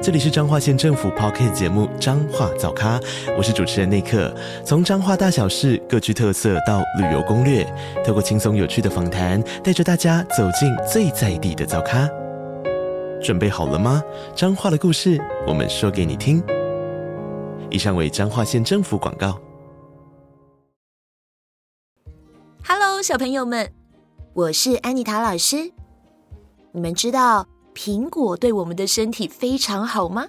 这里是彰化县政府 Podcast 节目《彰化早咖》，我是主持人内克。从彰化大小事各具特色到旅游攻略，透过轻松有趣的访谈，带着大家走进最在地的早咖。准备好了吗？彰化的故事，我们说给你听。以上为彰化县政府广告。Hello，小朋友们，我是安妮塔老师。你们知道苹果对我们的身体非常好吗？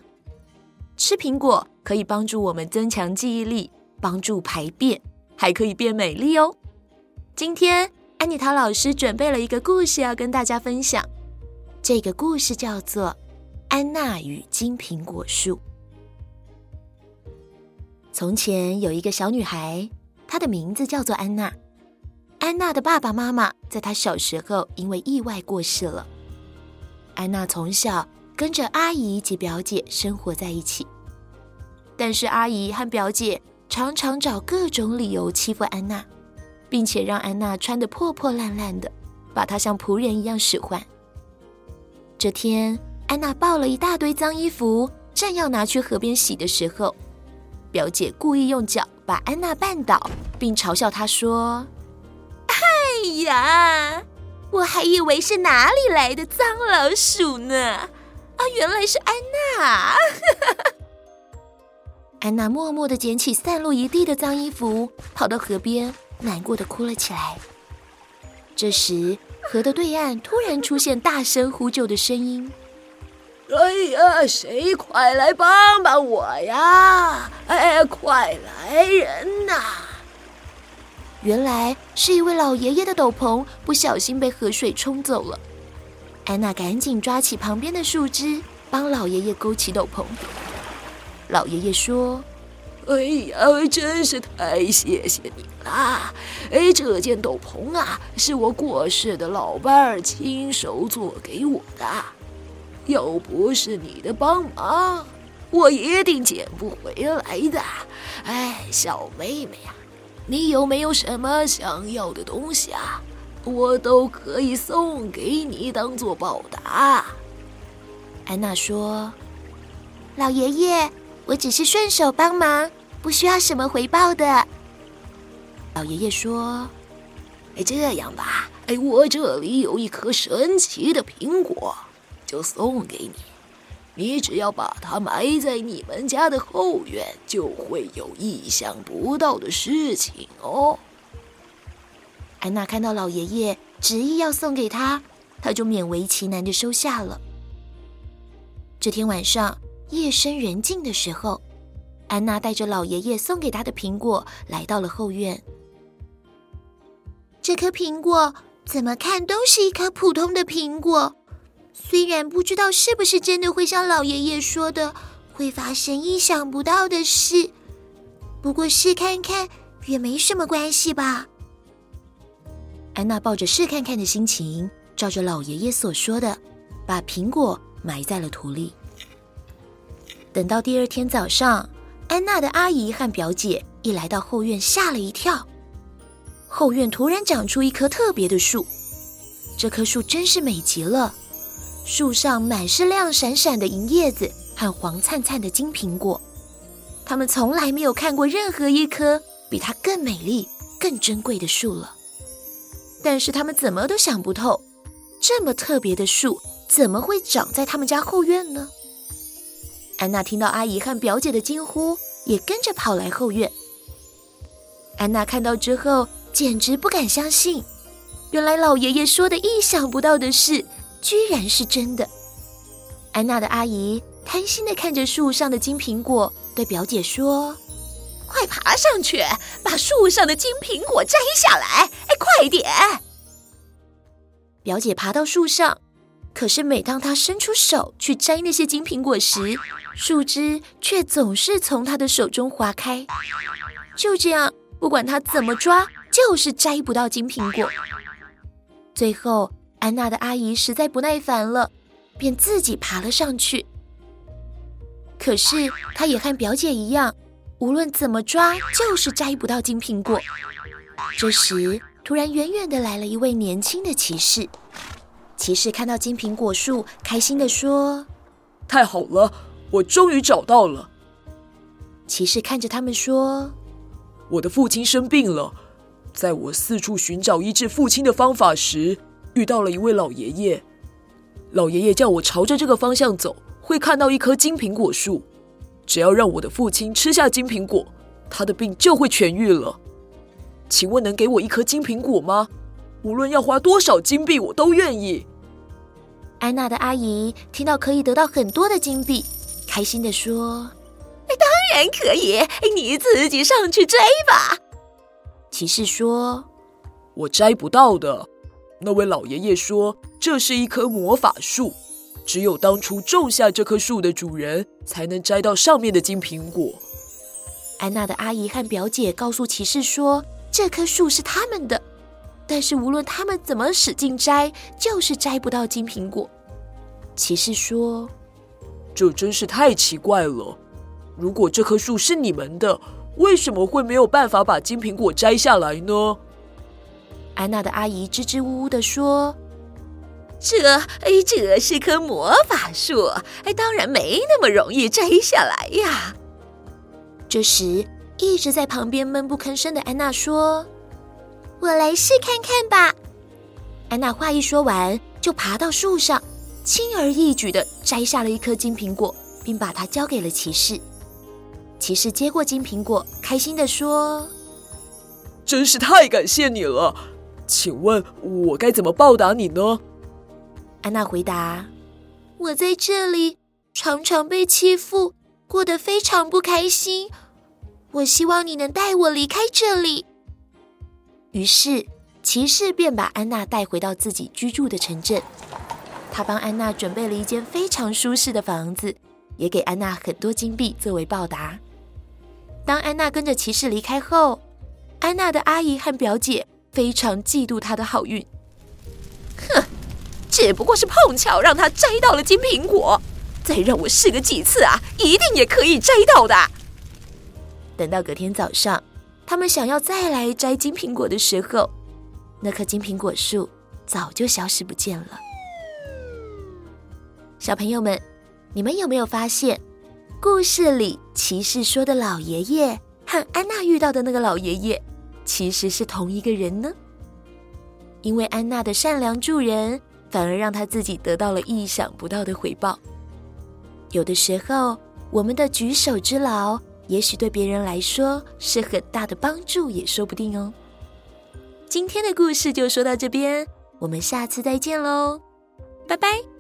吃苹果可以帮助我们增强记忆力，帮助排便，还可以变美丽哦。今天安妮塔老师准备了一个故事要跟大家分享，这个故事叫做《安娜与金苹果树》。从前有一个小女孩，她的名字叫做安娜。安娜的爸爸妈妈在她小时候因为意外过世了。安娜从小跟着阿姨及表姐生活在一起，但是阿姨和表姐常常找各种理由欺负安娜，并且让安娜穿得破破烂烂的，把她像仆人一样使唤。这天，安娜抱了一大堆脏衣服，正要拿去河边洗的时候，表姐故意用脚把安娜绊倒，并嘲笑她说：“哎呀！”我还以为是哪里来的脏老鼠呢，啊，原来是安娜！安娜默默的捡起散落一地的脏衣服，跑到河边，难过的哭了起来。这时，河的对岸突然出现大声呼救的声音：“哎呀，谁快来帮帮我呀！哎，快来人呐！”原来是一位老爷爷的斗篷不小心被河水冲走了。安娜赶紧抓起旁边的树枝，帮老爷爷勾起斗篷。老爷爷说：“哎呀，真是太谢谢你了！哎，这件斗篷啊，是我过世的老伴儿亲手做给我的。要不是你的帮忙，我一定捡不回来的。哎，小妹妹呀。”你有没有什么想要的东西啊？我都可以送给你当做报答。安娜说：“老爷爷，我只是顺手帮忙，不需要什么回报的。”老爷爷说：“哎，这样吧，哎，我这里有一颗神奇的苹果，就送给你。”你只要把它埋在你们家的后院，就会有意想不到的事情哦。安娜看到老爷爷执意要送给她，她就勉为其难的收下了。这天晚上夜深人静的时候，安娜带着老爷爷送给她的苹果来到了后院。这颗苹果怎么看都是一颗普通的苹果。虽然不知道是不是真的会像老爷爷说的会发生意想不到的事，不过试看看也没什么关系吧。安娜抱着试看看的心情，照着老爷爷所说的，把苹果埋在了土里。等到第二天早上，安娜的阿姨和表姐一来到后院，吓了一跳。后院突然长出一棵特别的树，这棵树真是美极了。树上满是亮闪闪的银叶子和黄灿灿的金苹果，他们从来没有看过任何一棵比它更美丽、更珍贵的树了。但是他们怎么都想不透，这么特别的树怎么会长在他们家后院呢？安娜听到阿姨和表姐的惊呼，也跟着跑来后院。安娜看到之后，简直不敢相信，原来老爷爷说的意想不到的事。居然是真的！安娜的阿姨贪心地看着树上的金苹果，对表姐说：“快爬上去，把树上的金苹果摘下来！哎，快点！”表姐爬到树上，可是每当她伸出手去摘那些金苹果时，树枝却总是从她的手中滑开。就这样，不管她怎么抓，就是摘不到金苹果。最后，安娜的阿姨实在不耐烦了，便自己爬了上去。可是，她也和表姐一样，无论怎么抓，就是摘不到金苹果。这时，突然远远的来了一位年轻的骑士。骑士看到金苹果树，开心地说：“太好了，我终于找到了。”骑士看着他们说：“我的父亲生病了，在我四处寻找医治父亲的方法时，遇到了一位老爷爷。老爷爷叫我朝着这个方向走，会看到一棵金苹果树。只要让我的父亲吃下金苹果，他的病就会痊愈了。请问能给我一颗金苹果吗？无论要花多少金币，我都愿意。”安娜的阿姨听到可以得到很多的金币，开心的说。当然可以，你自己上去摘吧。骑士说：“我摘不到的。”那位老爷爷说：“这是一棵魔法树，只有当初种下这棵树的主人才能摘到上面的金苹果。”安娜的阿姨和表姐告诉骑士说：“这棵树是他们的，但是无论他们怎么使劲摘，就是摘不到金苹果。”骑士说：“这真是太奇怪了。”如果这棵树是你们的，为什么会没有办法把金苹果摘下来呢？安娜的阿姨支支吾吾地说：“这，哎，这是棵魔法树，哎，当然没那么容易摘下来呀。”这时，一直在旁边闷不吭声的安娜说：“我来试看看吧。”安娜话一说完，就爬到树上，轻而易举地摘下了一颗金苹果，并把它交给了骑士。骑士接过金苹果，开心地说：“真是太感谢你了，请问我该怎么报答你呢？”安娜回答：“我在这里常常被欺负，过得非常不开心。我希望你能带我离开这里。”于是，骑士便把安娜带回到自己居住的城镇。他帮安娜准备了一间非常舒适的房子，也给安娜很多金币作为报答。当安娜跟着骑士离开后，安娜的阿姨和表姐非常嫉妒他的好运。哼，只不过是碰巧让他摘到了金苹果，再让我试个几次啊，一定也可以摘到的。等到隔天早上，他们想要再来摘金苹果的时候，那棵金苹果树早就消失不见了。小朋友们，你们有没有发现？故事里骑士说的老爷爷和安娜遇到的那个老爷爷，其实是同一个人呢。因为安娜的善良助人，反而让她自己得到了意想不到的回报。有的时候，我们的举手之劳，也许对别人来说是很大的帮助，也说不定哦。今天的故事就说到这边，我们下次再见喽，拜拜。